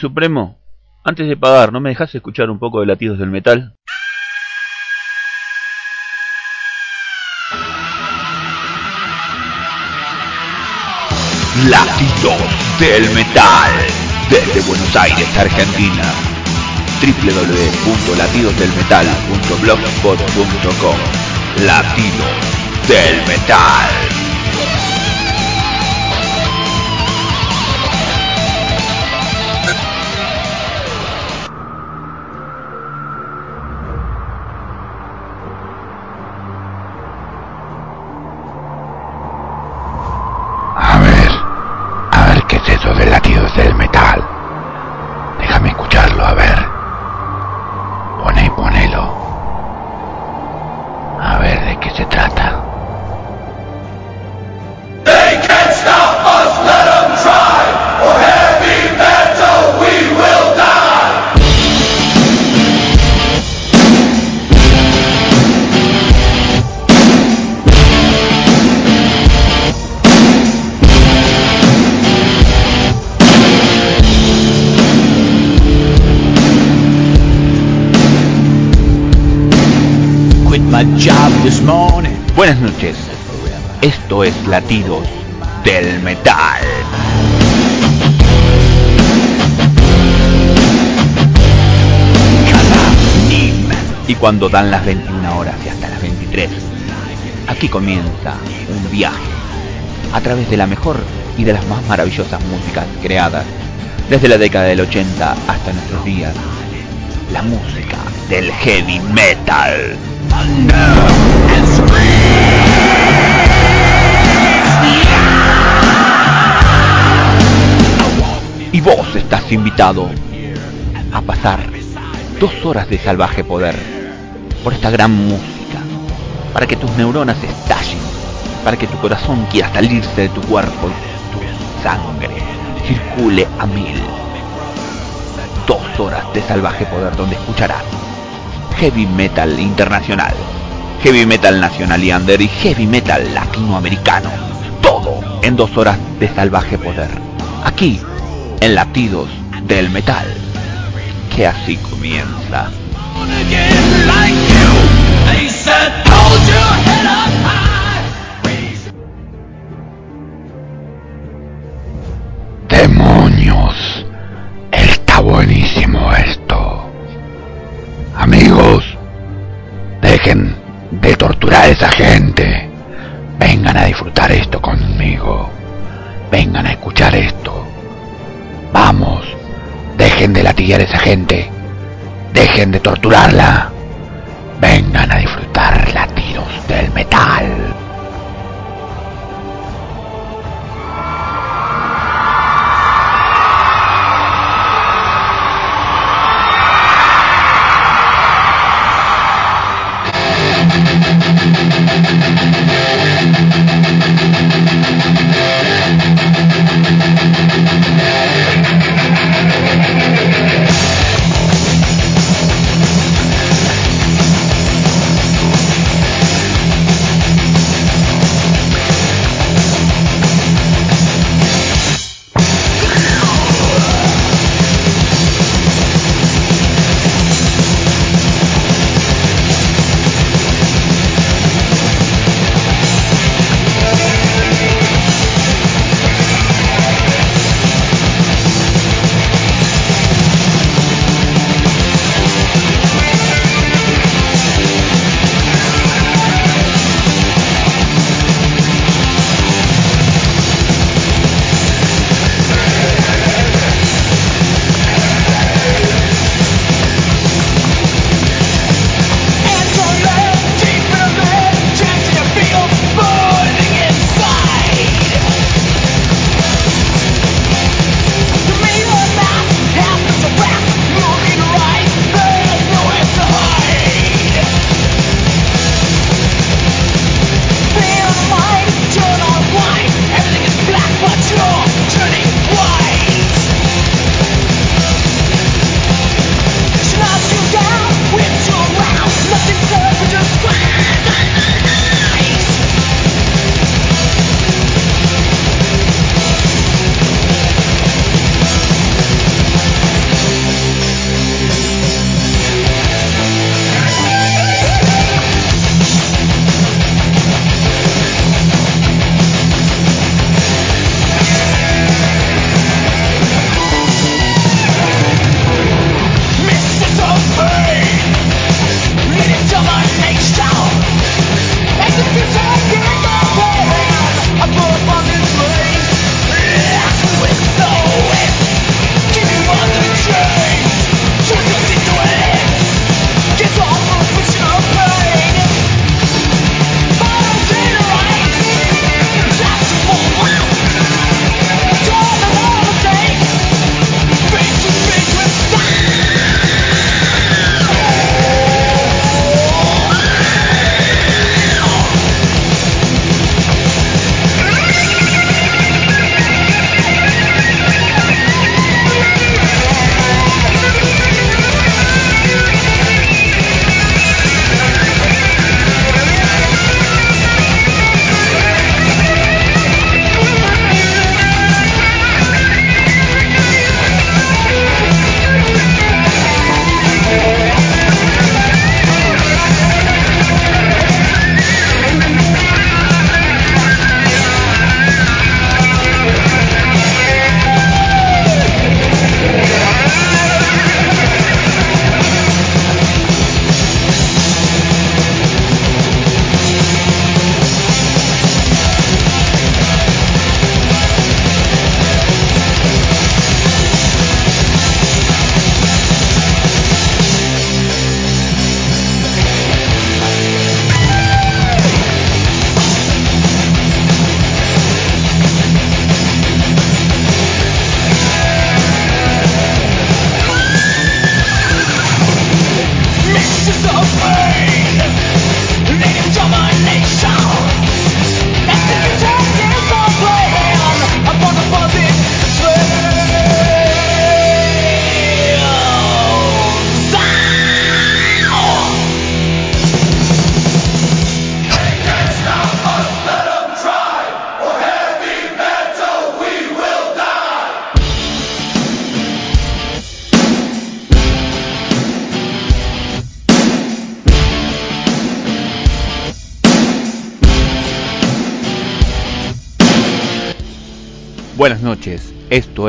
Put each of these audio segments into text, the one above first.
Supremo, antes de pagar, ¿no me dejas escuchar un poco de latidos del metal? Latidos del metal. Desde Buenos Aires, Argentina. www.latidosdelmetal.blogspot.com Latidos del metal. Y cuando dan las 21 horas y hasta las 23, aquí comienza un viaje a través de la mejor y de las más maravillosas músicas creadas desde la década del 80 hasta nuestros días. La música del heavy metal. Y vos estás invitado a pasar dos horas de salvaje poder por esta gran música, para que tus neuronas estallen, para que tu corazón quiera salirse de tu cuerpo y tu sangre circule a mil. Dos horas de salvaje poder donde escucharás heavy metal internacional, heavy metal nacional y under y heavy metal latinoamericano. Todo en dos horas de salvaje poder. Aquí, en Latidos del Metal. Que así comienza. ¡Demonios! Está buenísimo esto. Amigos, dejen de torturar a esa gente. Vengan a disfrutar esto conmigo. Vengan a escuchar esto. Vamos, dejen de latigar a esa gente. Dejen de torturarla. Vengan a disfrutar latidos del metal.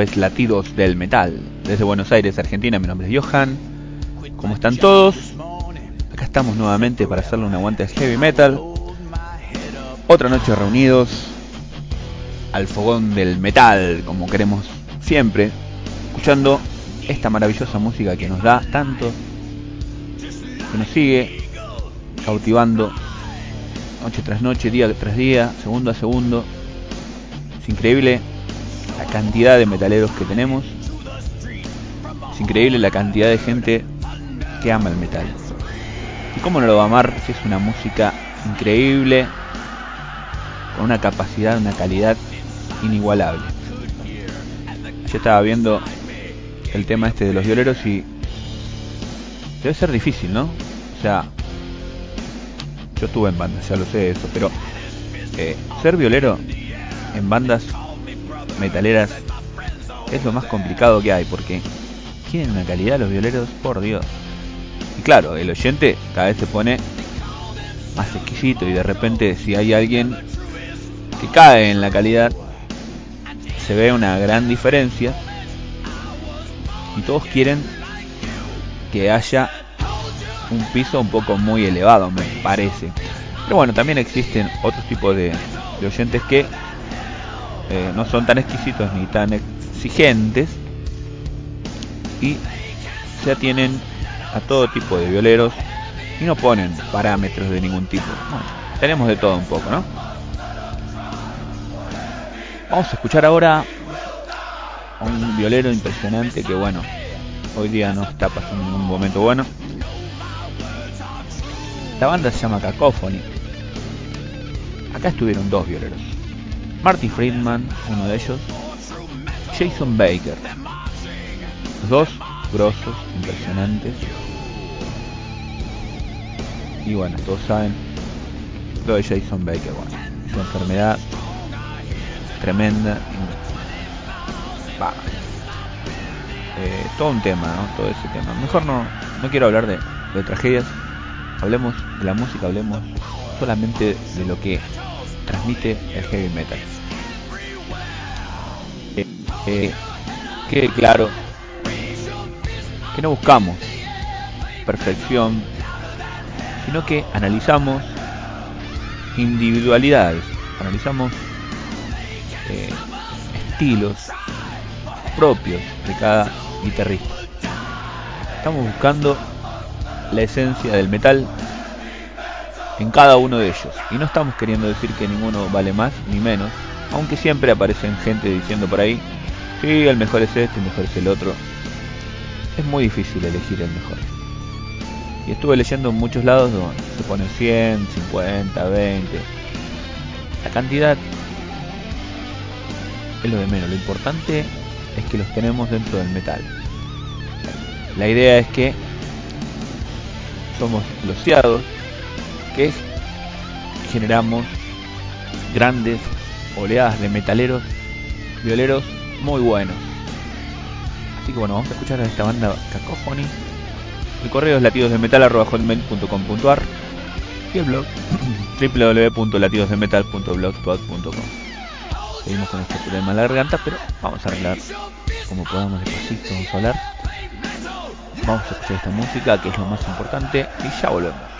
Esto es Latidos del Metal. Desde Buenos Aires, Argentina, mi nombre es Johan. ¿Cómo están todos? Acá estamos nuevamente para hacerle un aguante al heavy metal. Otra noche reunidos al fogón del metal, como queremos siempre, escuchando esta maravillosa música que nos da tanto, que nos sigue cautivando noche tras noche, día tras día, segundo a segundo. Es increíble cantidad de metaleros que tenemos. Es increíble la cantidad de gente que ama el metal. ¿Y cómo no lo va a amar si es una música increíble, con una capacidad, una calidad inigualable? Yo estaba viendo el tema este de los violeros y debe ser difícil, ¿no? O sea, yo estuve en bandas, ya lo sé eso, pero eh, ser violero en bandas metaleras es lo más complicado que hay, porque tienen una calidad los violeros, por Dios. Y claro, el oyente cada vez se pone más exquisito y de repente si hay alguien que cae en la calidad, se ve una gran diferencia y todos quieren que haya un piso un poco muy elevado, me parece. Pero bueno, también existen otros tipos de, de oyentes que eh, no son tan exquisitos ni tan exigentes y se atienen a todo tipo de violeros y no ponen parámetros de ningún tipo. Bueno, tenemos de todo un poco, ¿no? Vamos a escuchar ahora a un violero impresionante que bueno, hoy día no está pasando ningún momento bueno. La banda se llama Cacophony. Acá estuvieron dos violeros. Marty Friedman, uno de ellos. Jason Baker. Dos grosos, impresionantes. Y bueno, todos saben lo de Jason Baker. Bueno, esa enfermedad tremenda. Va. Eh, todo un tema, ¿no? Todo ese tema. Mejor no, no quiero hablar de, de tragedias. Hablemos de la música, hablemos solamente de lo que transmite el heavy metal. Eh, eh, que claro que no buscamos perfección, sino que analizamos individualidades, analizamos eh, estilos propios de cada guitarrista. Estamos buscando la esencia del metal en cada uno de ellos. Y no estamos queriendo decir que ninguno vale más ni menos, aunque siempre aparecen gente diciendo por ahí, sí, el mejor es este, el mejor es el otro. Es muy difícil elegir el mejor. Y estuve leyendo en muchos lados donde se ponen 100, 50, 20. La cantidad es lo de menos. Lo importante es que los tenemos dentro del metal. La idea es que somos loseados que generamos grandes oleadas de metaleros, violeros muy buenos. Así que bueno, vamos a escuchar a esta banda Cacophony. El correo es latidosdemetal.com.ar y el blog www.latidosdemetal.blogspot.com Seguimos con este problema en la garganta, pero vamos a arreglar como podamos despacito, vamos a hablar. Vamos a escuchar esta música que es lo más importante y ya volvemos.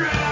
Trump.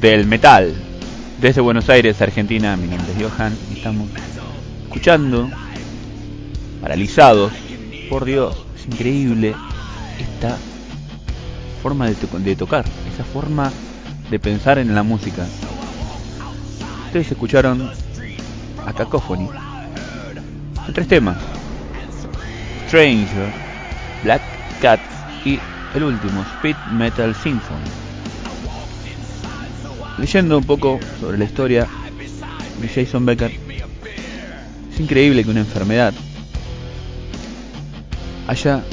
Del metal. Desde Buenos Aires, Argentina, mi nombre es Johan estamos escuchando, paralizados. Por Dios, es increíble esta forma de, to- de tocar, esa forma de pensar en la música. Ustedes escucharon a Cacophony en tres temas: Stranger, Black Cat y el último, Speed Metal Symphony. Leyendo un poco sobre la historia de Jason Becker, es increíble que una enfermedad haya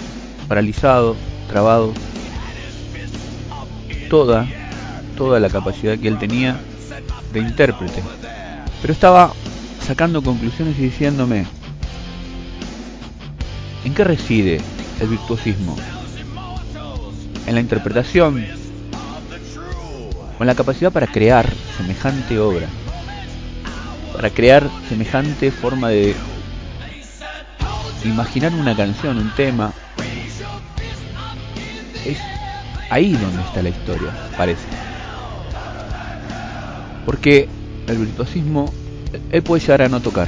paralizado, trabado toda, toda la capacidad que él tenía de intérprete. Pero estaba sacando conclusiones y diciéndome, ¿en qué reside el virtuosismo? ¿En la interpretación? ¿O en la capacidad para crear semejante obra? Para crear semejante forma de imaginar una canción, un tema. Es ahí donde está la historia, parece. Porque el virtuosismo, él puede llegar a no tocar,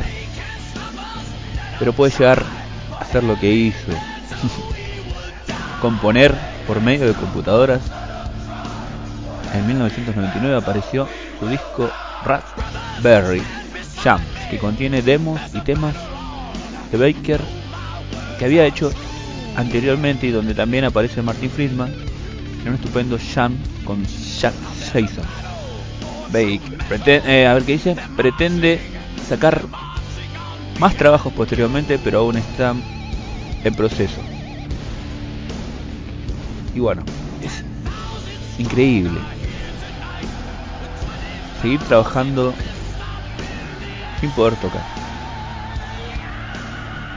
pero puede llegar a hacer lo que hizo, componer por medio de computadoras. En 1999 apareció su disco Raspberry Jam, que contiene demos y temas de Baker que había hecho anteriormente y donde también aparece Martin Friedman en un estupendo jam con Jack Jason. Baker, eh, a ver qué dice, pretende sacar más trabajos posteriormente, pero aún está en proceso. Y bueno, es increíble seguir trabajando sin poder tocar.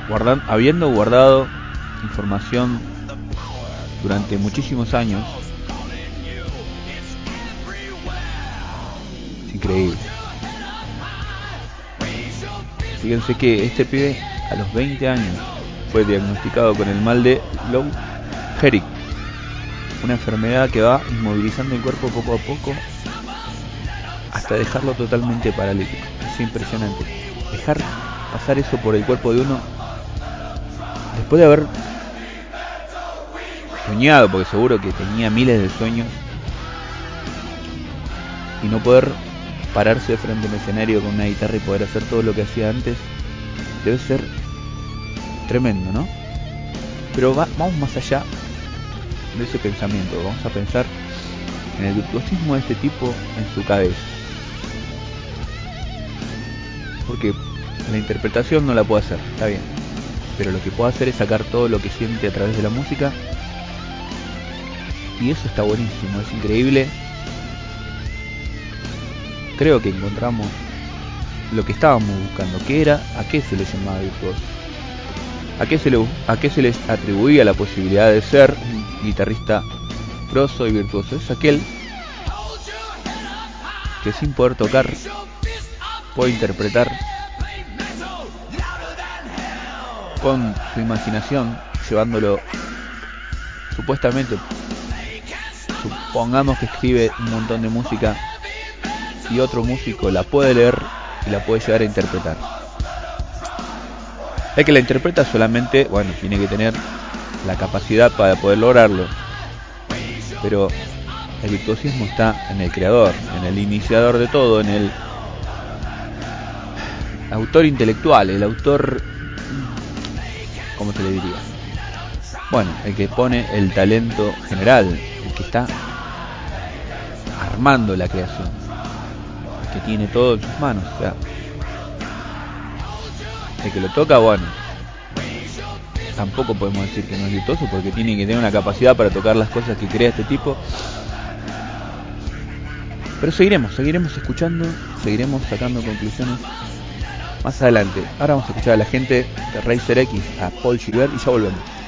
Guardan- habiendo guardado información durante muchísimos años. Es increíble. Fíjense que este pibe a los 20 años fue diagnosticado con el mal de Lou Gehrig, una enfermedad que va inmovilizando el cuerpo poco a poco hasta dejarlo totalmente paralítico. Es impresionante. Dejar pasar eso por el cuerpo de uno después de haber soñado, porque seguro que tenía miles de sueños, y no poder pararse frente a un escenario con una guitarra y poder hacer todo lo que hacía antes, debe ser tremendo, ¿no? Pero va- vamos más allá de ese pensamiento, vamos a pensar en el virtuosismo de este tipo en su cabeza. Porque la interpretación no la puede hacer, está bien. Pero lo que puede hacer es sacar todo lo que siente a través de la música. Y eso está buenísimo, es increíble. Creo que encontramos lo que estábamos buscando, que era a qué se le llamaba virtuoso. A qué se a qué se les atribuía la posibilidad de ser un guitarrista grosso y virtuoso. Es aquel que sin poder tocar puede interpretar con su imaginación, llevándolo supuestamente, supongamos que escribe un montón de música y otro músico la puede leer y la puede llegar a interpretar. El que la interpreta solamente, bueno, tiene que tener la capacidad para poder lograrlo. Pero el virtuosismo está en el creador, en el iniciador de todo, en el autor intelectual, el autor, ¿cómo se le diría? Bueno, el que pone el talento general, el que está armando la creación, el que tiene todo en sus manos. O sea, el que lo toca, bueno, tampoco podemos decir que no es virtuoso porque tiene que tener una capacidad para tocar las cosas que crea este tipo. Pero seguiremos, seguiremos escuchando, seguiremos sacando conclusiones más adelante. Ahora vamos a escuchar a la gente de Racer X, a Paul Gilbert y ya volvemos.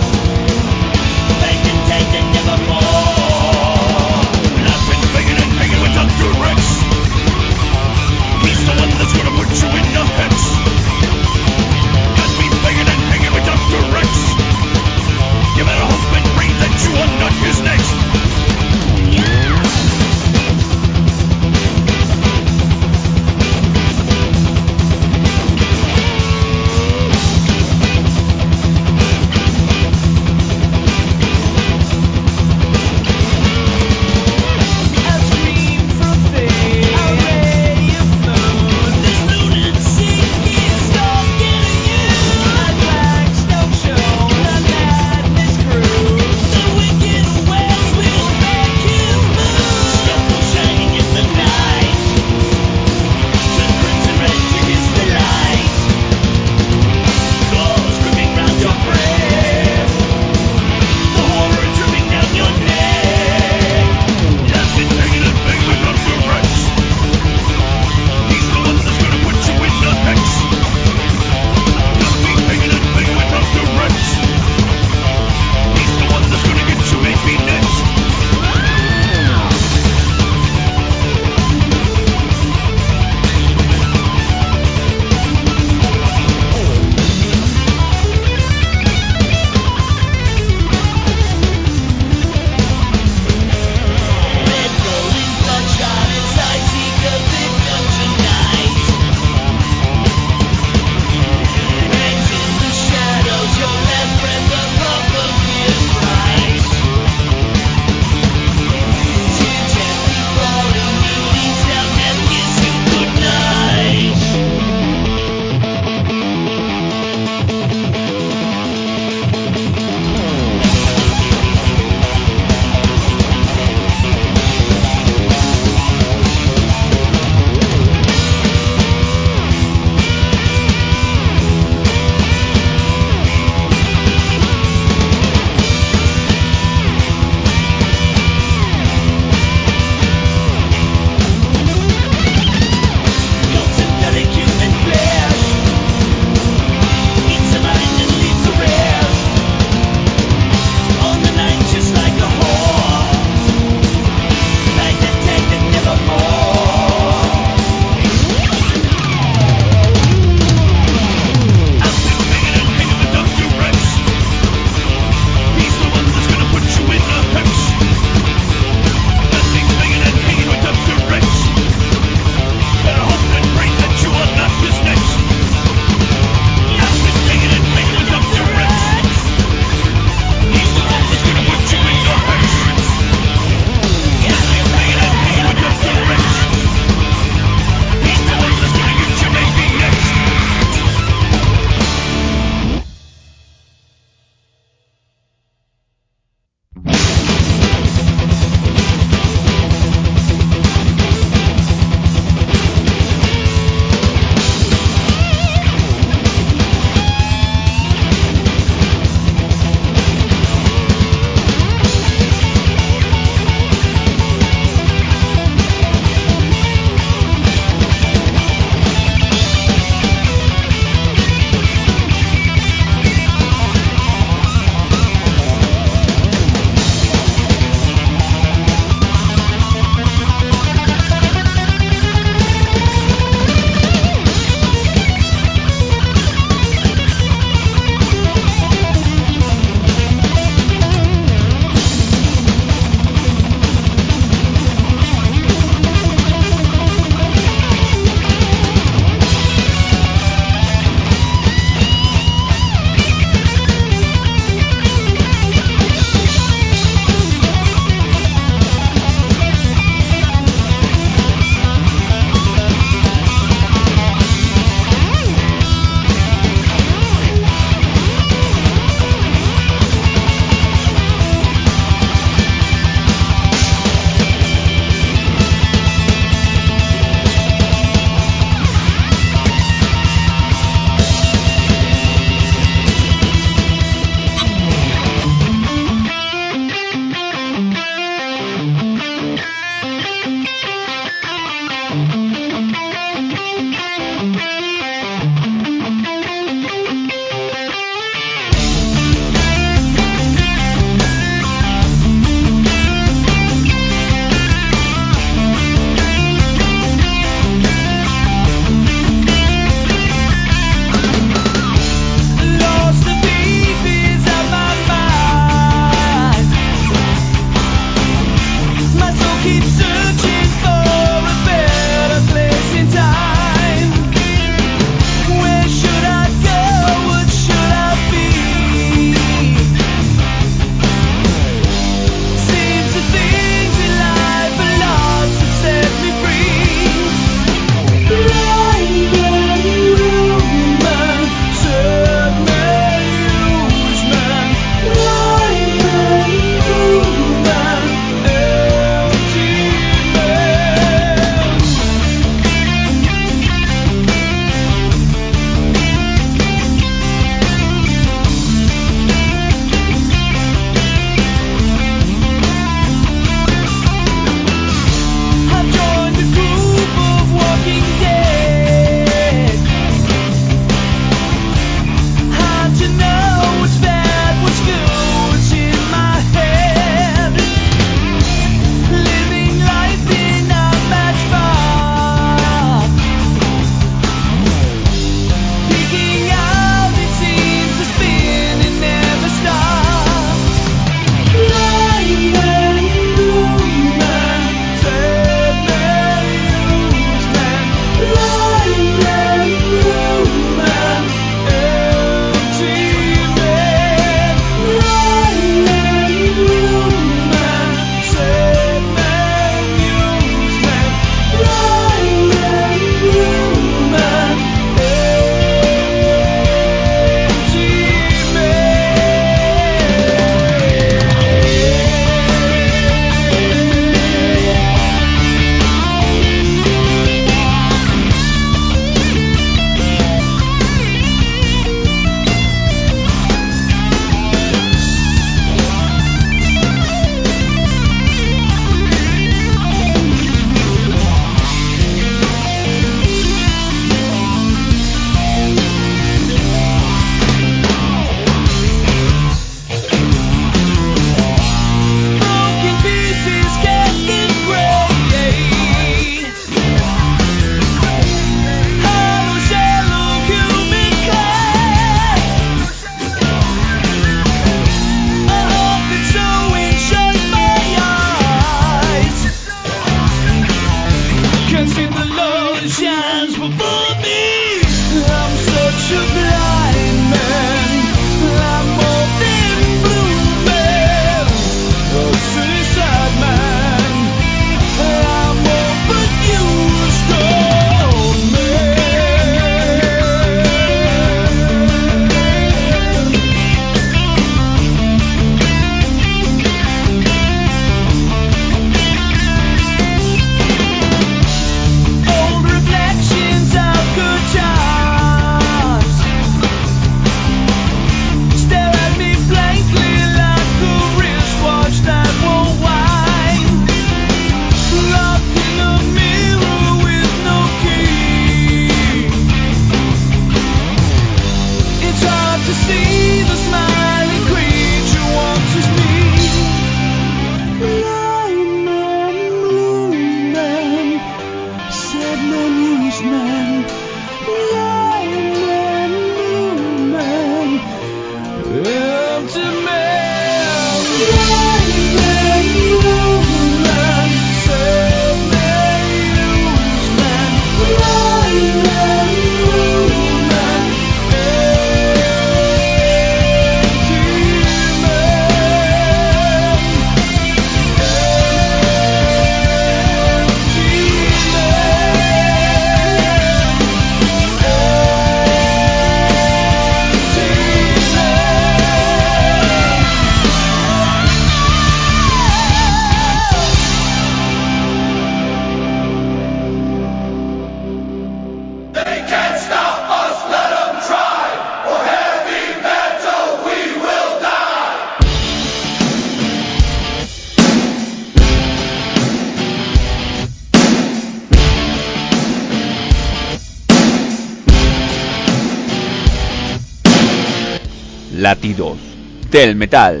Del Metal.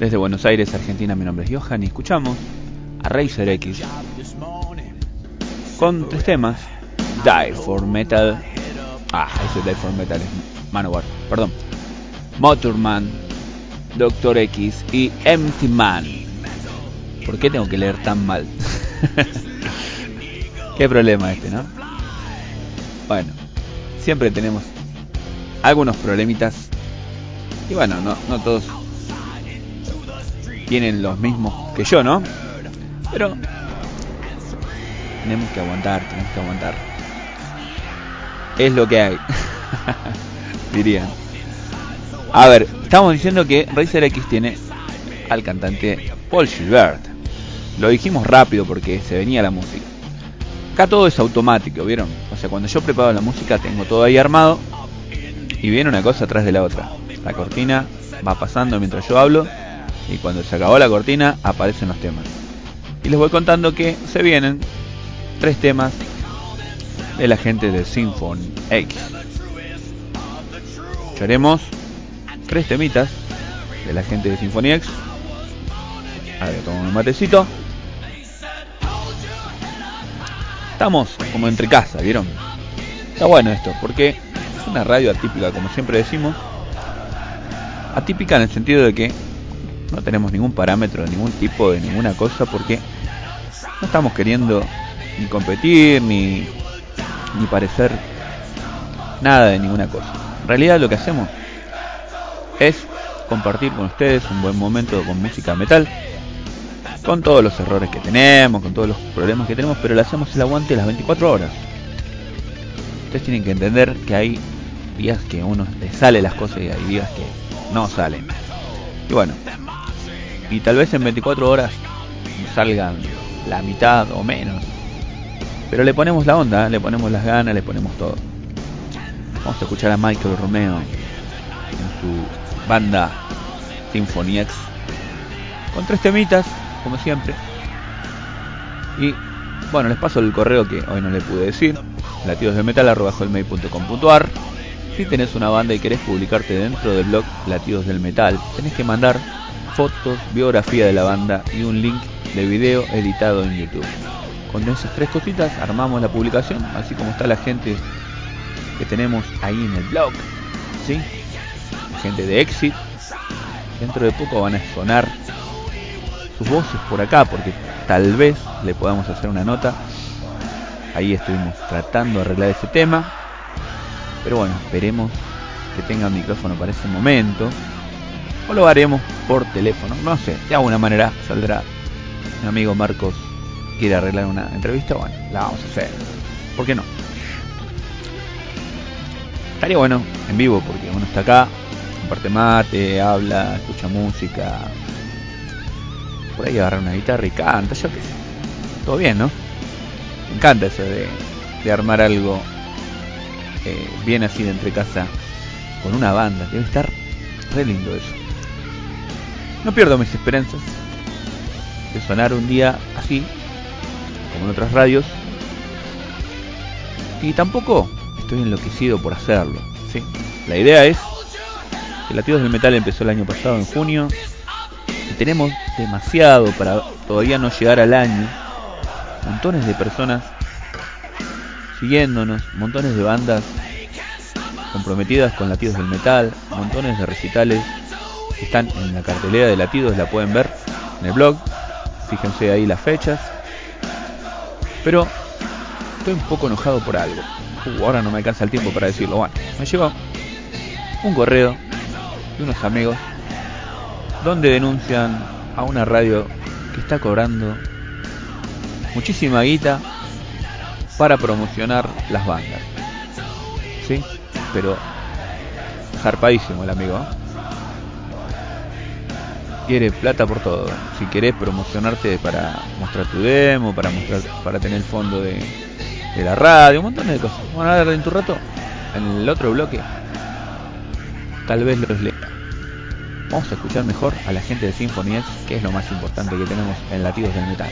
Desde Buenos Aires, Argentina, mi nombre es Johan y escuchamos a Razer X con tres temas: Die for Metal. Ah, ese Die for Metal es Manowar, perdón. Motorman, Doctor X y Empty Man. ¿Por qué tengo que leer tan mal? Qué problema este, ¿no? Bueno, siempre tenemos algunos problemitas. Y bueno, no, todos tienen los mismos que yo, ¿no? Pero tenemos que aguantar, tenemos que aguantar. Es lo que hay, dirían. A ver, estamos diciendo que Razer X tiene al cantante Paul Gilbert. Lo dijimos rápido porque se venía la música. Acá todo es automático, ¿vieron? O sea, cuando yo preparo la música tengo todo ahí armado y viene una cosa atrás de la otra. La cortina va pasando mientras yo hablo y cuando se acabó la cortina aparecen los temas. Y les voy contando que se vienen tres temas de la gente de Symphony X. Escucharemos tres temitas de la gente de Symphony X. A ver, tomo un matecito. Estamos como entre casa, ¿vieron? Está bueno esto, porque es una radio atípica, como siempre decimos. Atípica en el sentido de que no tenemos ningún parámetro de ningún tipo, de ninguna cosa, porque no estamos queriendo ni competir, ni, ni parecer nada de ninguna cosa. En realidad lo que hacemos es compartir con ustedes un buen momento con música metal con todos los errores que tenemos, con todos los problemas que tenemos, pero le hacemos el aguante las 24 horas. Ustedes tienen que entender que hay días que uno le sale las cosas y hay días que no salen. Y bueno, y tal vez en 24 horas salgan la mitad o menos. Pero le ponemos la onda, le ponemos las ganas, le ponemos todo. Vamos a escuchar a Michael Romeo en su banda Symphony X con tres temitas como siempre. Y bueno, les paso el correo que hoy no le pude decir, latidosdelmetal.com.ar. Si tenés una banda y querés publicarte dentro del blog Latidos del Metal, tenés que mandar fotos, biografía de la banda y un link de video editado en YouTube. Con esas tres cositas armamos la publicación, así como está la gente que tenemos ahí en el blog. ¿sí? Gente de Exit. Dentro de poco van a sonar sus voces por acá, porque tal vez le podamos hacer una nota. Ahí estuvimos tratando de arreglar ese tema. Pero bueno, esperemos que tenga micrófono para ese momento. O lo haremos por teléfono. No sé, de alguna manera saldrá. Mi amigo Marcos quiere arreglar una entrevista. Bueno, la vamos a hacer. ¿Por qué no? Estaría bueno en vivo porque uno está acá, comparte mate, habla, escucha música, por ahí agarra una guitarra y canta, yo qué sé. Todo bien, ¿no? Me encanta eso de, armar algo eh, bien así de entre casa con una banda. Debe estar re lindo eso. No pierdo mis esperanzas de sonar un día así, como en otras radios. Y tampoco estoy enloquecido por hacerlo. ¿sí? La idea es que Latidos del Metal empezó el año pasado, en junio, tenemos demasiado para todavía no llegar al año. Montones de personas siguiéndonos, montones de bandas comprometidas con latidos del metal, montones de recitales que están en la cartelera de latidos, la pueden ver en el blog. Fíjense ahí las fechas. Pero estoy un poco enojado por algo. Uh, ahora no me alcanza el tiempo para decirlo. Bueno, me llegó un correo de unos amigos donde denuncian a una radio que está cobrando muchísima guita para promocionar las bandas. ¿Sí? Pero zarpadísimo el amigo. ¿eh? Quiere plata por todo. Si querés promocionarte para mostrar tu demo, para mostrar para tener el fondo de, la radio, un montón de cosas. Bueno, a ver en tu rato, en el otro bloque, tal vez los lea vamos a escuchar mejor a la gente de Symphony X, que es lo más importante que tenemos en Latidos del Metal.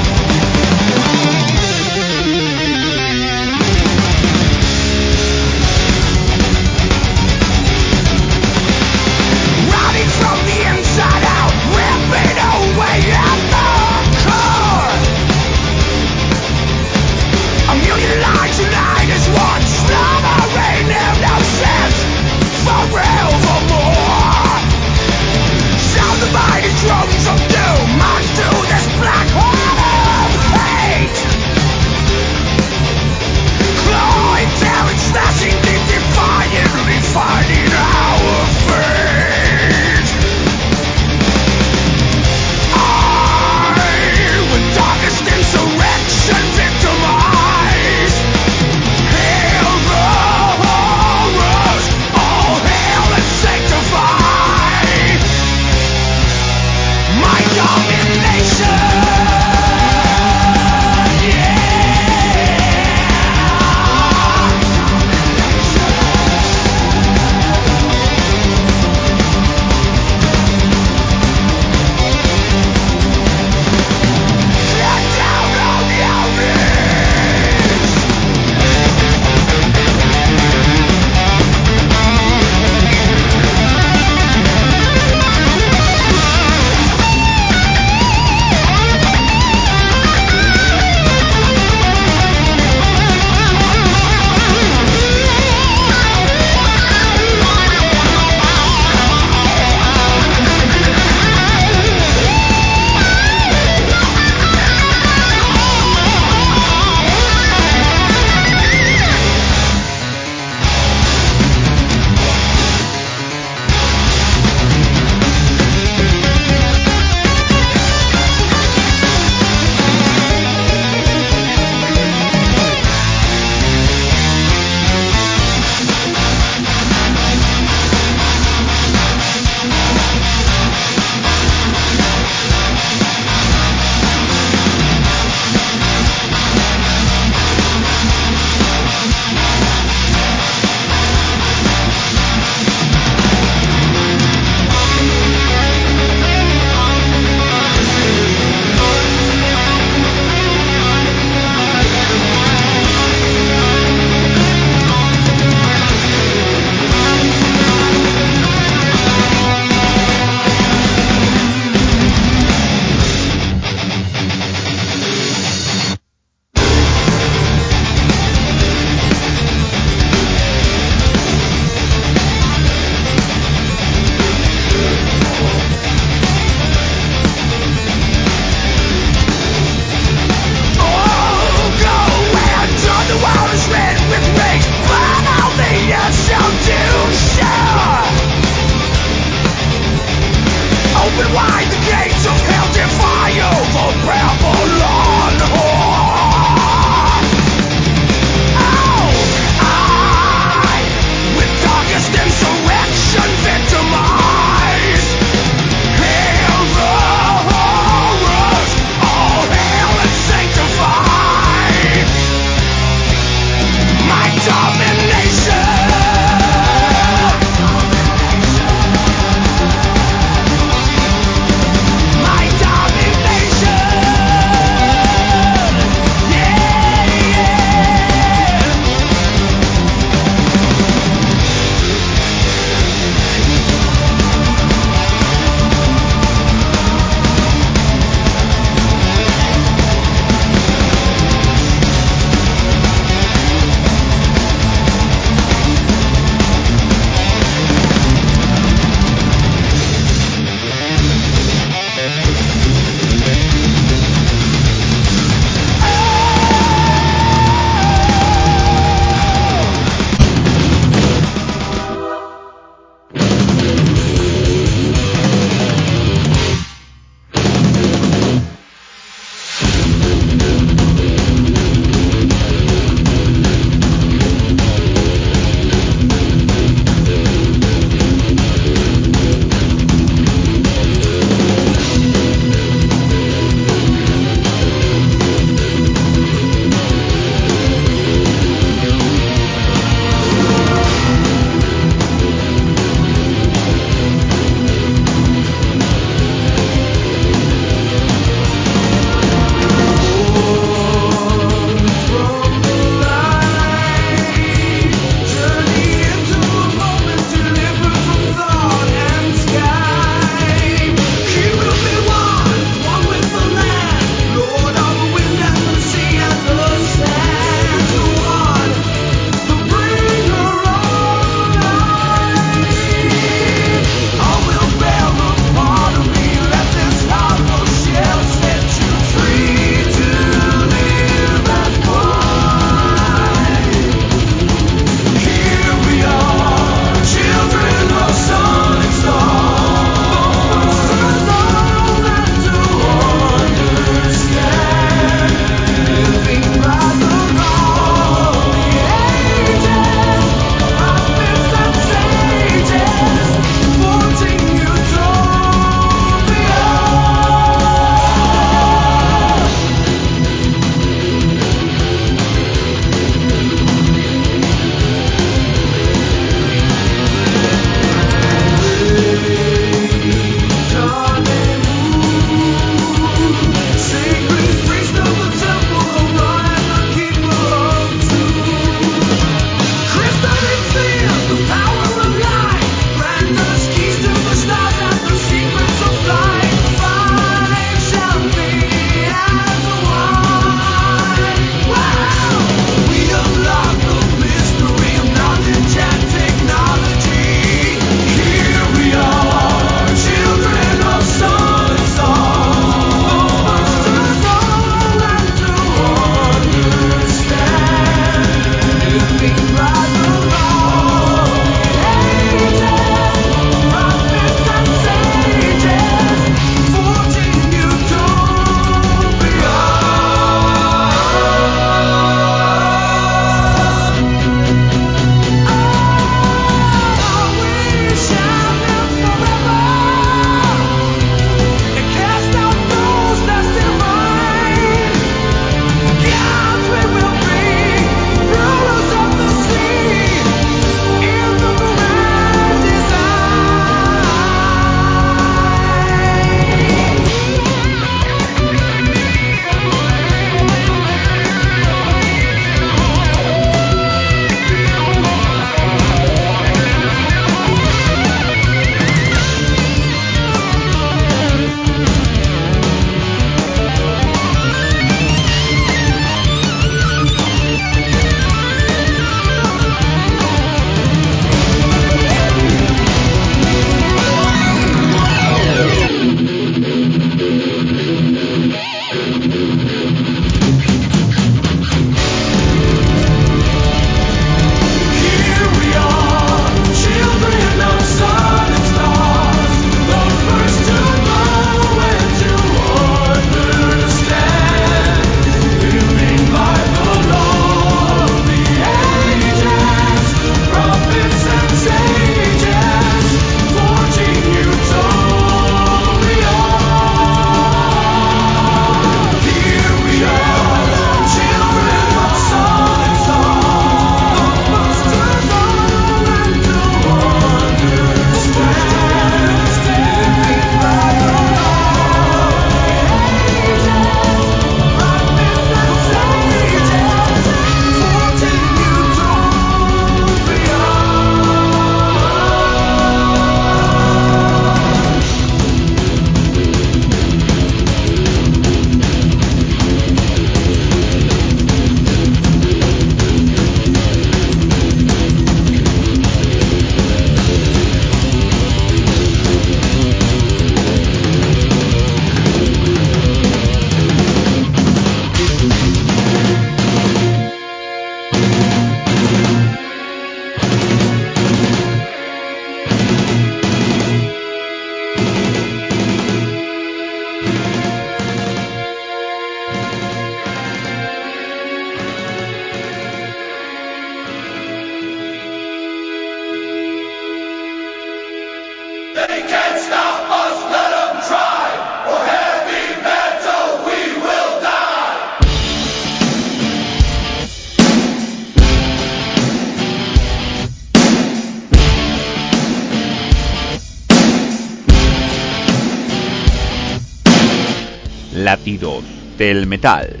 Del metal.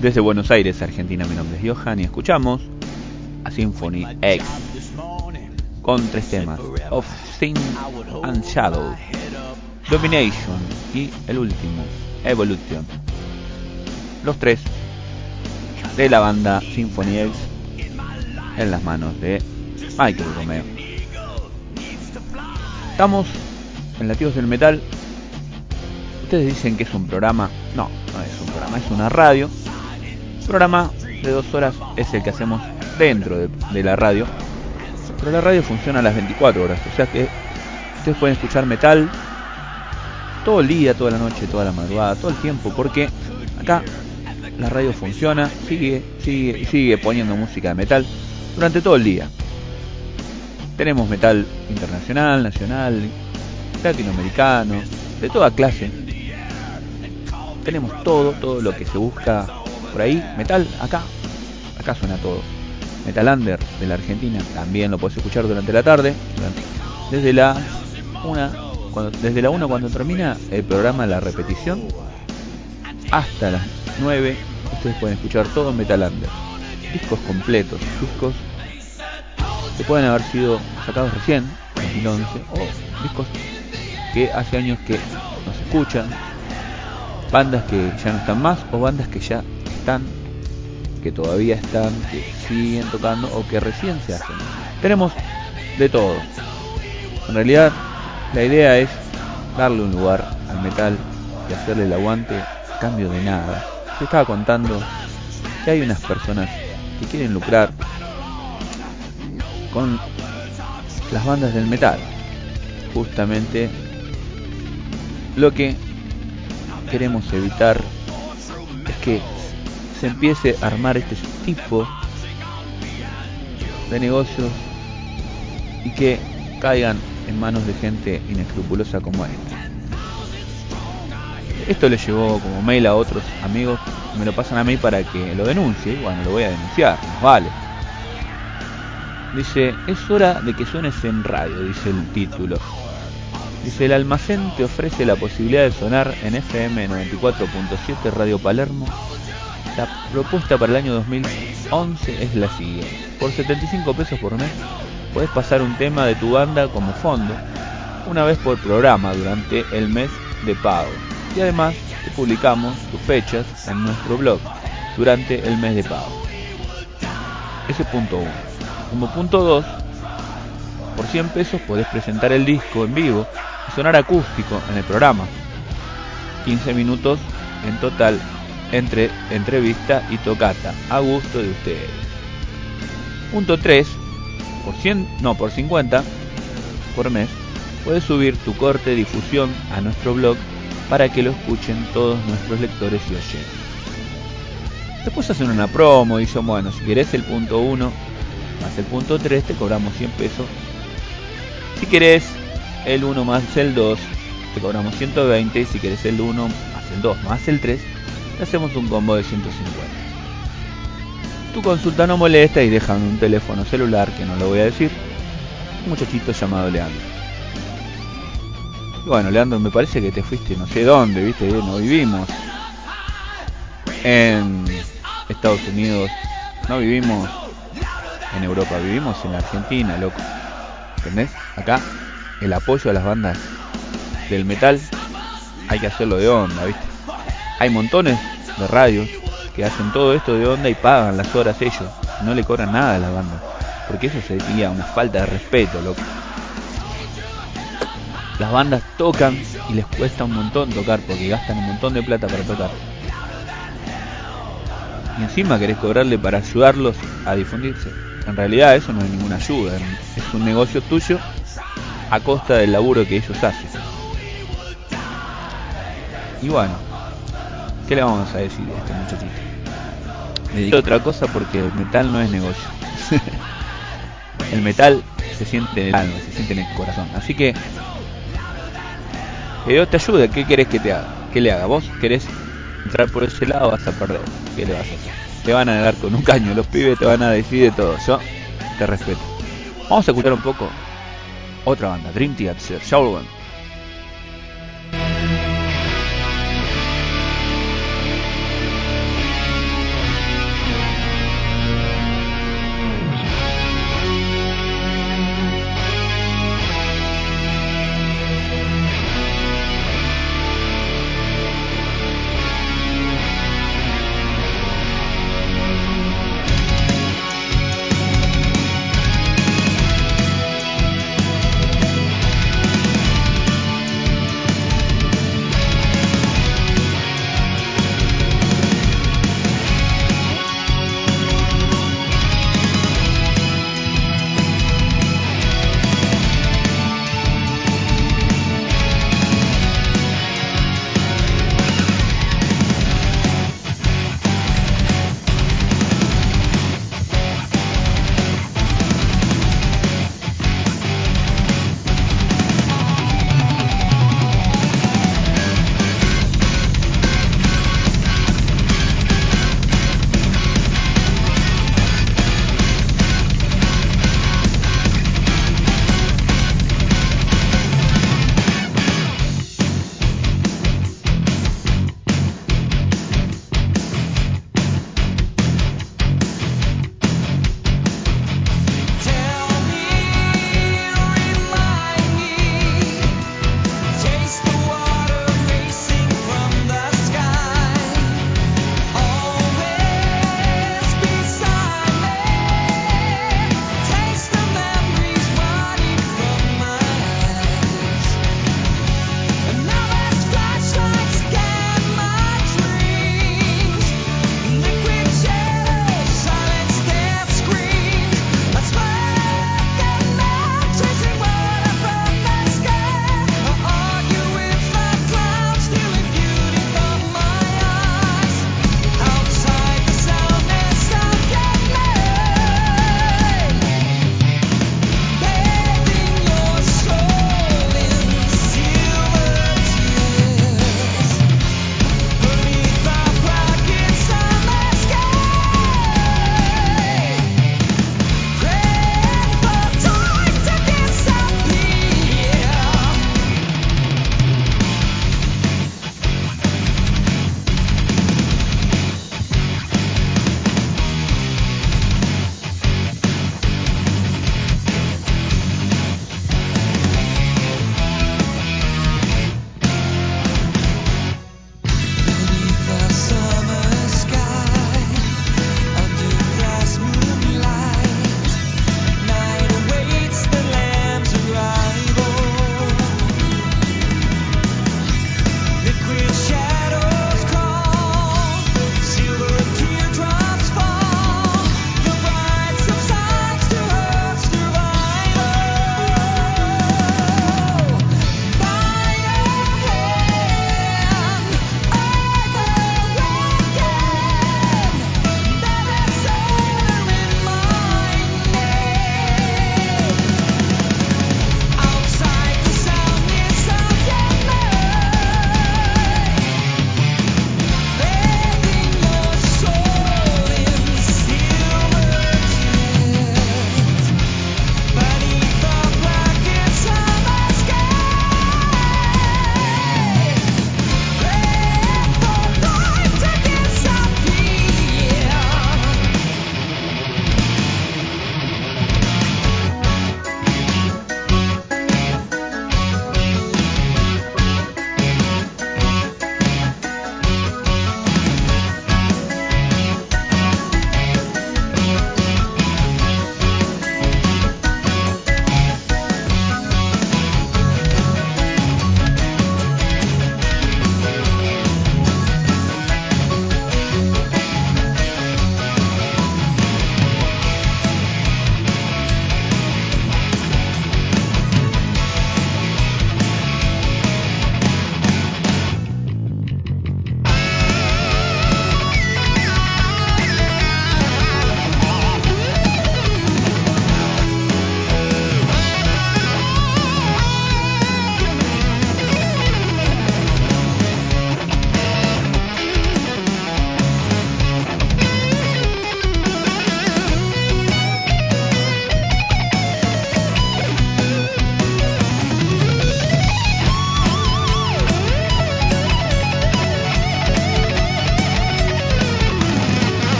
Desde Buenos Aires, Argentina, mi nombre es Johan y escuchamos a Symphony X con tres temas: Of Sin and Shadow, Domination y el último, Evolution. Los tres de la banda Symphony X en las manos de Michael Romeo. Estamos en Latidos del Metal. Ustedes dicen que es un programa. No, programa, es una radio. programa de dos horas es el que hacemos dentro de, de la radio. Pero la radio funciona a las 24 horas. O sea que ustedes pueden escuchar metal todo el día, toda la noche, toda la madrugada, todo el tiempo. Porque acá la radio funciona, sigue, sigue, sigue poniendo música de metal durante todo el día. Tenemos metal internacional, nacional, latinoamericano, de toda clase. Tenemos todo, todo lo que se busca por ahí. Metal, acá, acá suena todo. Metal Under de la Argentina, también lo puedes escuchar durante la tarde, desde la una, cuando, desde la 1 cuando termina el programa La Repetición, hasta las 9, ustedes pueden escuchar todo Metal Under. Discos completos, discos que pueden haber sido sacados recién, en 2011, o discos que hace años que nos escuchan, bandas que ya no están más o bandas que ya están, que todavía están, que siguen tocando o que recién se hacen. Tenemos de todo. En realidad la idea es darle un lugar al metal y hacerle el aguante a cambio de nada. Se estaba contando que hay unas personas que quieren lucrar con las bandas del metal. Justamente lo que queremos evitar es que se empiece a armar este tipo de negocios y que caigan en manos de gente inescrupulosa como esta. Esto le llegó como mail a otros amigos, me lo pasan a mí para que lo denuncie, bueno, lo voy a denunciar, vale. Dice, es hora de que suenes en radio, dice el título. Dice, el almacén te ofrece la posibilidad de sonar en FM 94.7 Radio Palermo. La propuesta para el año 2011 es la siguiente. Por 75 pesos por mes, puedes pasar un tema de tu banda como fondo, una vez por programa durante el mes de pago. Y además, te publicamos tus fechas en nuestro blog durante el mes de pago. Ese punto 1. Como punto 2, por 100 pesos podés presentar el disco en vivo sonar acústico en el programa. 15 minutos en total entre entrevista y tocata, a gusto de ustedes. Punto 3, por 100, no, por 50 por mes, puedes subir tu corte de difusión a nuestro blog para que lo escuchen todos nuestros lectores y oyentes. Después hacen una promo, dicen, bueno, si querés el punto 1 más el punto 3 te cobramos 100 pesos. Si querés el 1 más el 2 te cobramos 120 y si querés el 1 más el 2 más el 3 te hacemos un combo de 150. Tu consulta no molesta y dejan un teléfono celular que no lo voy a decir. Un muchachito llamado Leandro. Y bueno, Leandro, me parece que te fuiste no sé dónde, viste, no vivimos en Estados Unidos, no vivimos en Europa, vivimos en Argentina, loco. ¿Entendés? Acá el apoyo a las bandas del metal hay que hacerlo de onda, ¿viste? Hay montones de radios que hacen todo esto de onda y pagan las horas ellos. No le cobran nada a la banda. Porque eso sería una falta de respeto, loco. Las bandas tocan y les cuesta un montón tocar porque gastan un montón de plata para tocar. Y encima querés cobrarle para ayudarlos a difundirse. En realidad eso no es ninguna ayuda, es un negocio tuyo a costa del laburo que ellos hacen. Y bueno, ¿qué le vamos a decir a este muchachito? Otra cosa porque el metal no es negocio. el metal se siente en el alma, se siente en el corazón. Así que que Dios te ayude, ¿qué querés que te haga? ¿Qué le haga? ¿Vos querés entrar por ese lado? Vas a perder. ¿Qué le vas a hacer? Te van a negar con un caño, los pibes te van a decir de todo. Yo te respeto. Vamos a escuchar un poco otra banda, Dream Theater, Shaolin.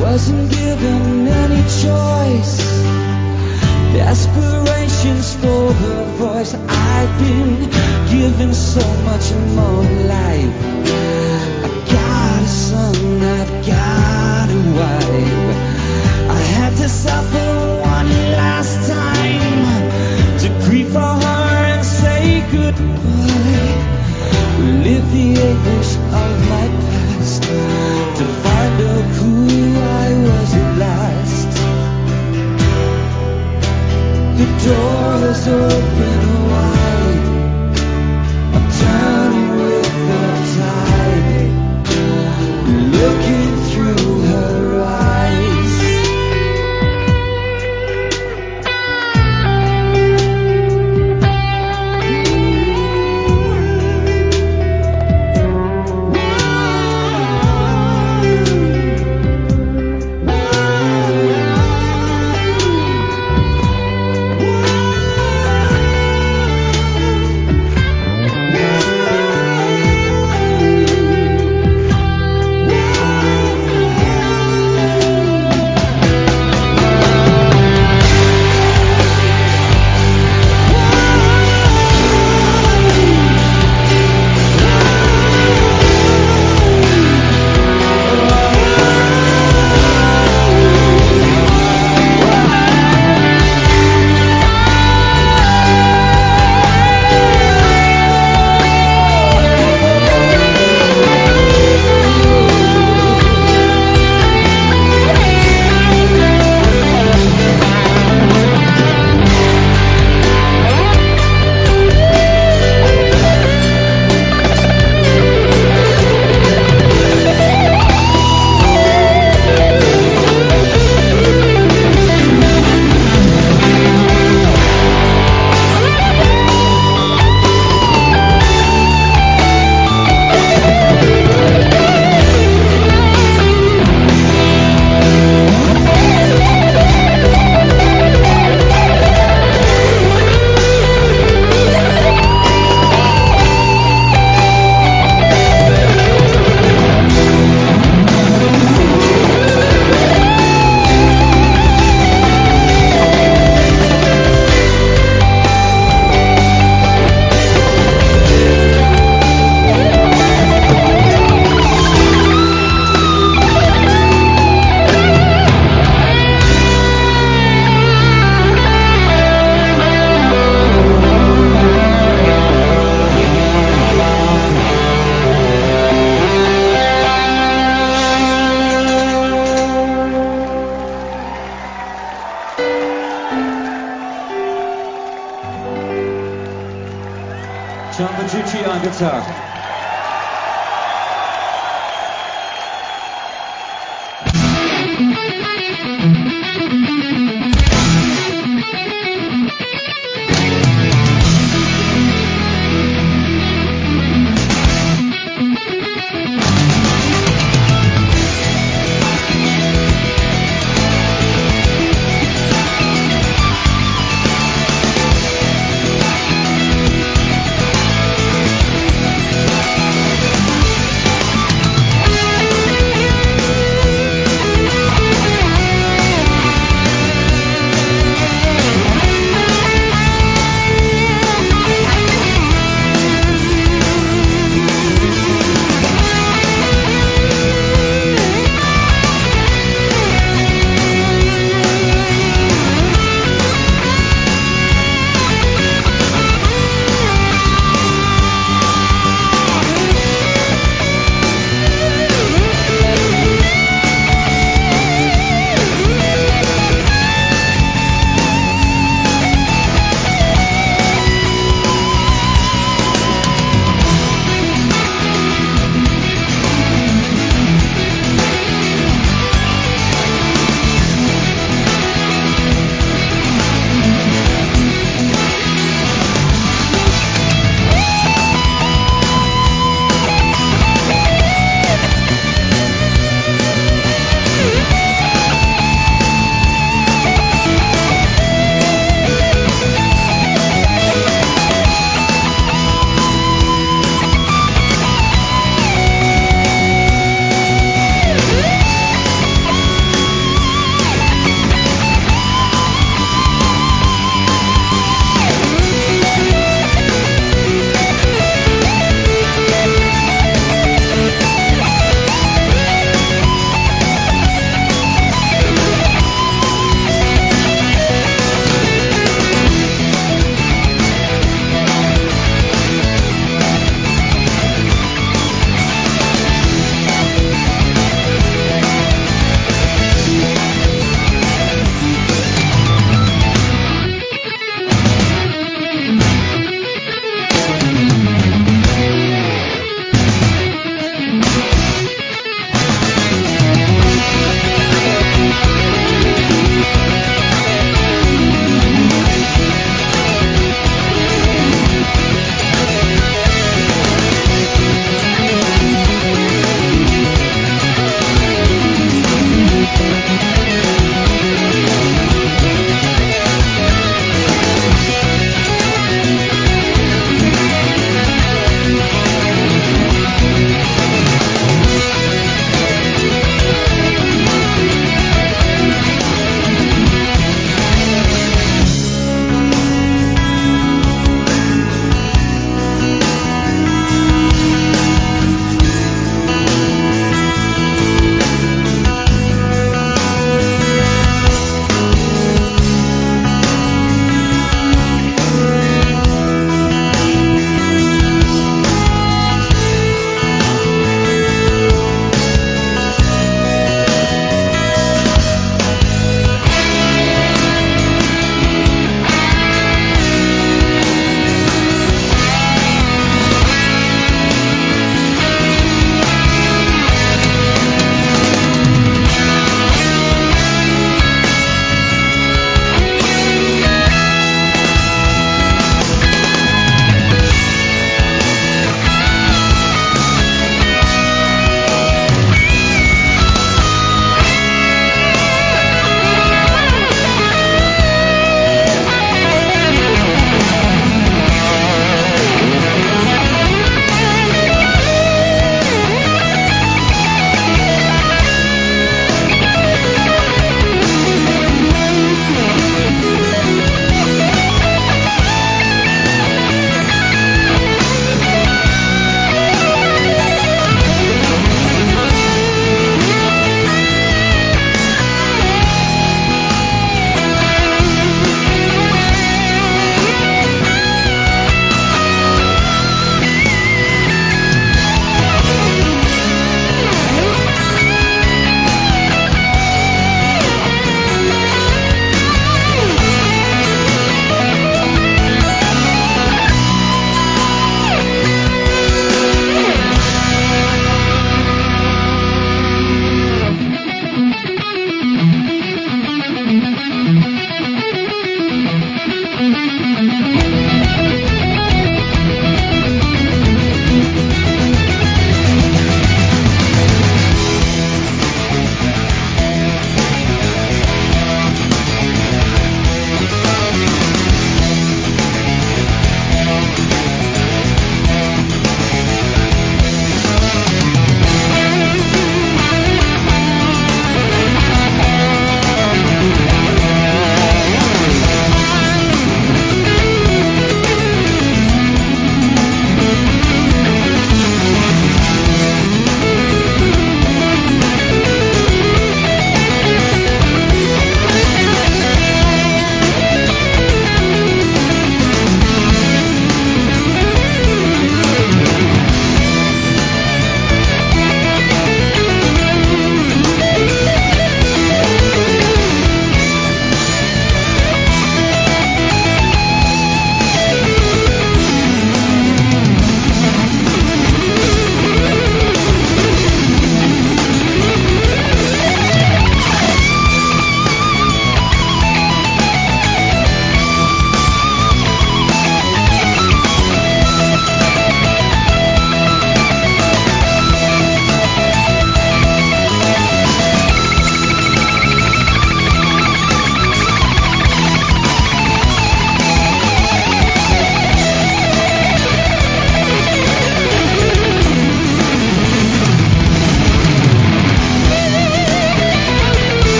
Wasn't given any choice. Desperation stole her voice. I've been given so much more life. I got a son, I've got a wife. I had to suffer one last time to grieve for her and say goodbye. Live the anguish of my past. looking through her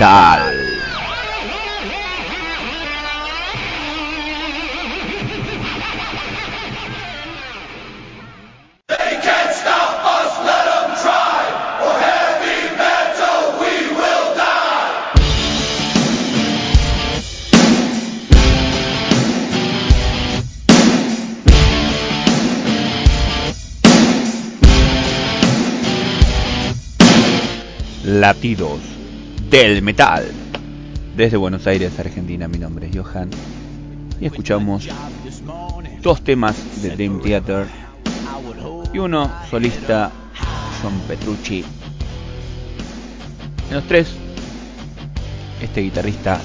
Metal. Latidos del Metal. Desde Buenos Aires, Argentina, mi nombre es Johan. Y escuchamos dos temas de Dream Theater y uno solista, John Petrucci. En los tres, este guitarrista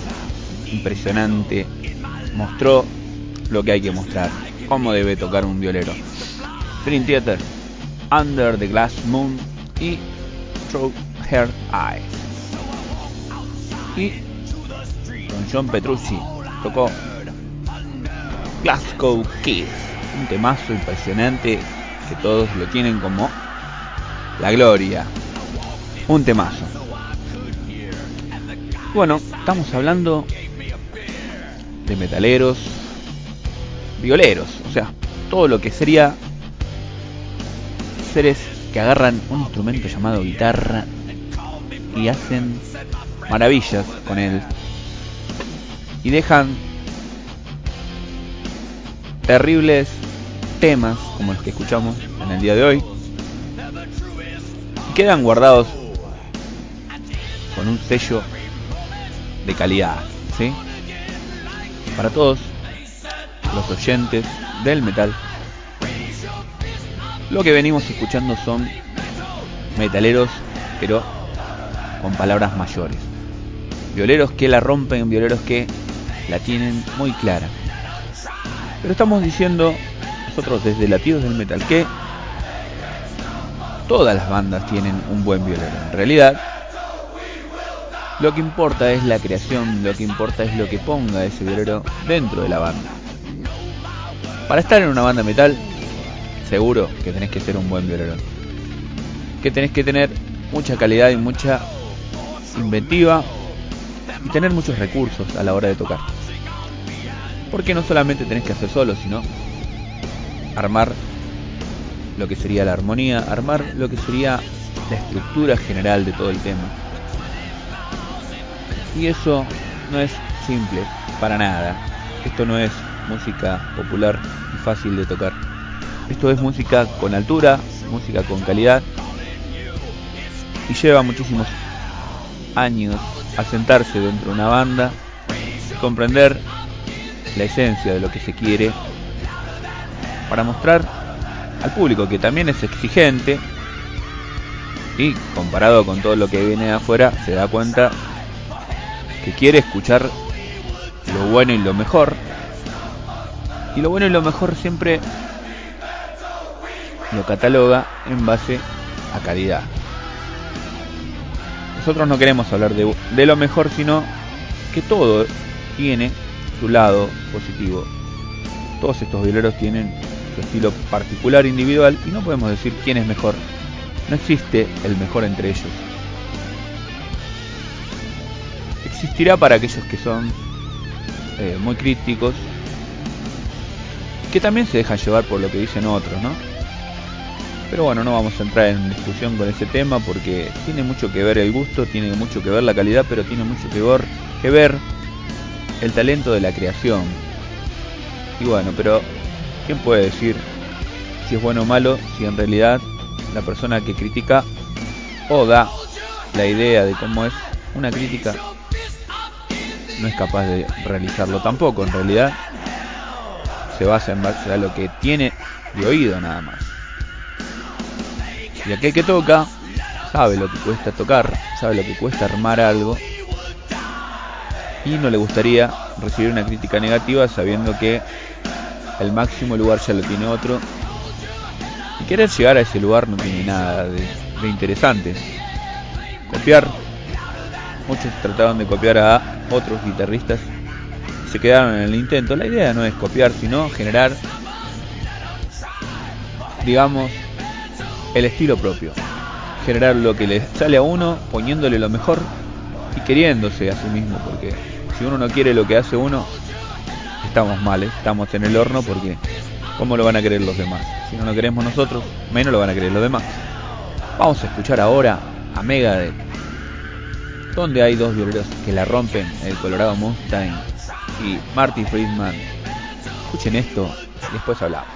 impresionante mostró lo que hay que mostrar, cómo debe tocar un violero. Dream Theater, Under the Glass Moon y Through Her Eyes. Y con John Petrucci tocó Glasgow Kids, un temazo impresionante que todos lo tienen como la gloria. Un temazo. Bueno, estamos hablando de metaleros, violeros, o sea, todo lo que sería seres que agarran un instrumento llamado guitarra y hacen maravillas con él y dejan terribles temas como los que escuchamos en el día de hoy y quedan guardados con un sello de calidad, ¿sí? Para todos los oyentes del metal, lo que venimos escuchando son metaleros, pero con palabras mayores. Violeros que la rompen, violeros que la tienen muy clara. Pero estamos diciendo nosotros desde Latidos del Metal que todas las bandas tienen un buen violero. En realidad, lo que importa es la creación, lo que importa es lo que ponga ese violero dentro de la banda. Para estar en una banda metal, seguro que tenés que ser un buen violero. Que tenés que tener mucha calidad y mucha inventiva y tener muchos recursos a la hora de tocar. Porque no solamente tenés que hacer solo, sino armar lo que sería la armonía, armar lo que sería la estructura general de todo el tema. Y eso no es simple, para nada. Esto no es música popular y fácil de tocar. Esto es música con altura, música con calidad y lleva muchísimos años asentarse dentro de una banda comprender la esencia de lo que se quiere para mostrar al público que también es exigente y comparado con todo lo que viene de afuera se da cuenta que quiere escuchar lo bueno y lo mejor. Y lo bueno y lo mejor siempre lo cataloga en base a calidad nosotros no queremos hablar de, lo mejor, sino que todo tiene su lado positivo. Todos estos violeros tienen su estilo particular individual y no podemos decir quién es mejor. No existe el mejor entre ellos. Existirá para aquellos que son eh, muy críticos, que también se dejan llevar por lo que dicen otros, ¿no? Pero bueno, no vamos a entrar en discusión con ese tema porque tiene mucho que ver el gusto, tiene mucho que ver la calidad, pero tiene mucho que ver, que ver el talento de la creación. Y bueno, pero ¿quién puede decir si es bueno o malo si en realidad la persona que critica o da la idea de cómo es una crítica no es capaz de realizarlo tampoco? En realidad se basa en base a lo que tiene de oído nada más. Y aquel que toca sabe lo que cuesta tocar, sabe lo que cuesta armar algo y no le gustaría recibir una crítica negativa sabiendo que el máximo lugar ya lo tiene otro y querer llegar a ese lugar no tiene nada de, interesante. Copiar, muchos trataron de copiar a otros guitarristas se quedaron en el intento. La idea no es copiar, sino generar, digamos, el estilo propio. Generar lo que le sale a uno, poniéndole lo mejor y queriéndose a sí mismo, porque si uno no quiere lo que hace uno, estamos mal, ¿eh? estamos en el horno porque ¿cómo lo van a querer los demás? Si no lo queremos nosotros, menos lo van a querer los demás. Vamos a escuchar ahora a Megadeth, donde hay dos violeros que la rompen, el Colorado Mustang y Marty Friedman. Escuchen esto y después hablamos.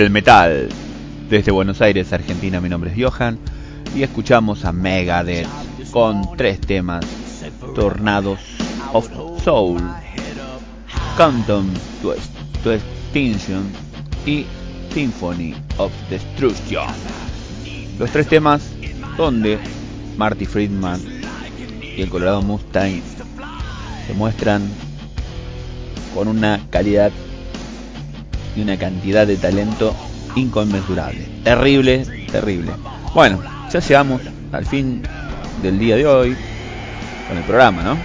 Del Metal. Desde Buenos Aires, Argentina, mi nombre es Johan. Y escuchamos a Megadeth con tres temas: Tornados of Soul, Countdown to, to Extinction y Symphony of Destruction. Los tres temas donde Marty Friedman y el Colorado Mustang se muestran con una calidad y una cantidad de talento inconmensurable. Terrible, terrible. Bueno, ya llegamos al fin del día de hoy con el programa, ¿no?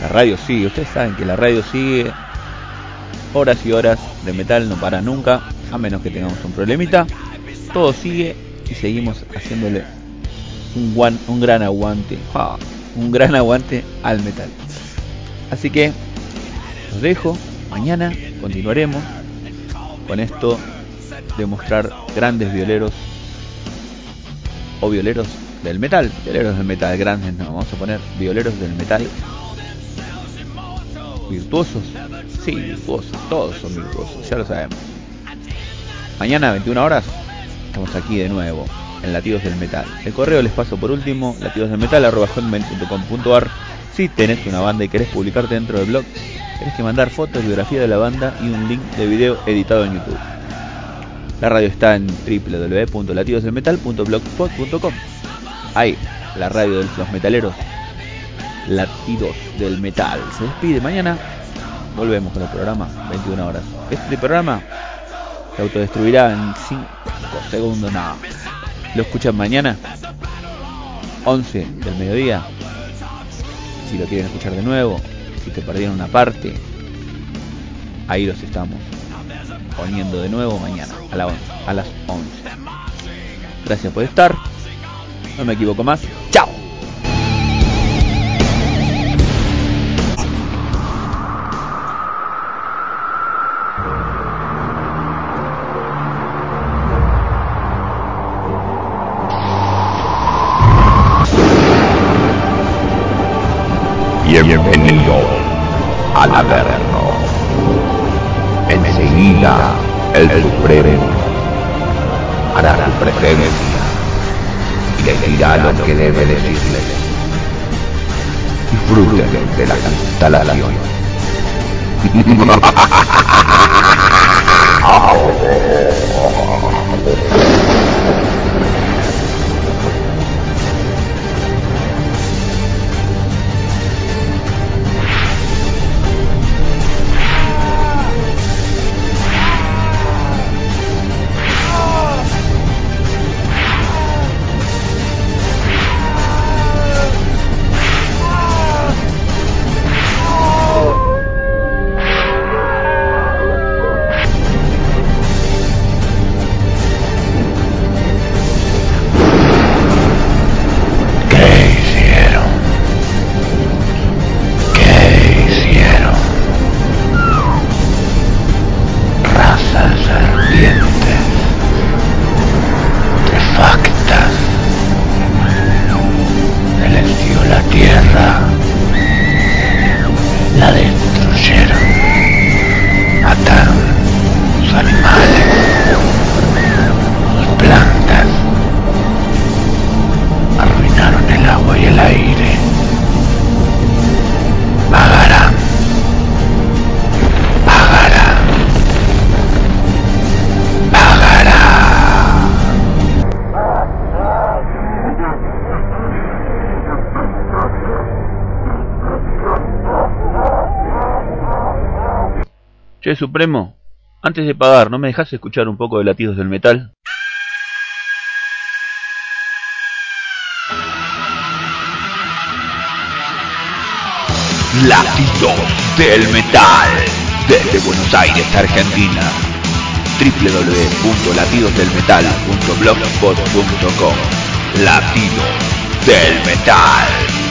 La radio sigue, ustedes saben que la radio sigue horas y horas de metal, no para nunca, a menos que tengamos un problemita. Todo sigue y seguimos haciéndole un, gran aguante, un gran aguante al metal. Así que los dejo, mañana continuaremos con esto de mostrar grandes violeros o violeros del metal, violeros del metal grandes, no, vamos a poner violeros del metal virtuosos, sí, virtuosos, todos son virtuosos, ya lo sabemos. Mañana 21 horas estamos aquí de nuevo en Latidos del Metal. El correo les paso por último, latidosdelmetal.com.ar Si tenés una banda y querés publicarte dentro del blog, tenés que mandar fotos, biografía de la banda y un link de video editado en YouTube. La radio está en www.latidosdelmetal.blogspot.com. Ahí, la radio de los metaleros. Latidos del Metal. Se despide mañana. Volvemos con el programa, 21 horas. Este programa se autodestruirá en 5 segundos. No. Lo escuchan mañana, 11 del mediodía. Si lo quieren escuchar de nuevo, si te perdieron una parte, ahí los estamos poniendo de nuevo mañana a, a las 11. Gracias por estar. No me equivoco más. Presencia y les dirá lo que debe decirles. Disfruten de la instalación. Supremo, antes de pagar, ¿no me dejas escuchar un poco de latidos del metal? Latidos del metal. Desde Buenos Aires, Argentina. www.latidosdelmetal.blogspot.com Latidos del metal.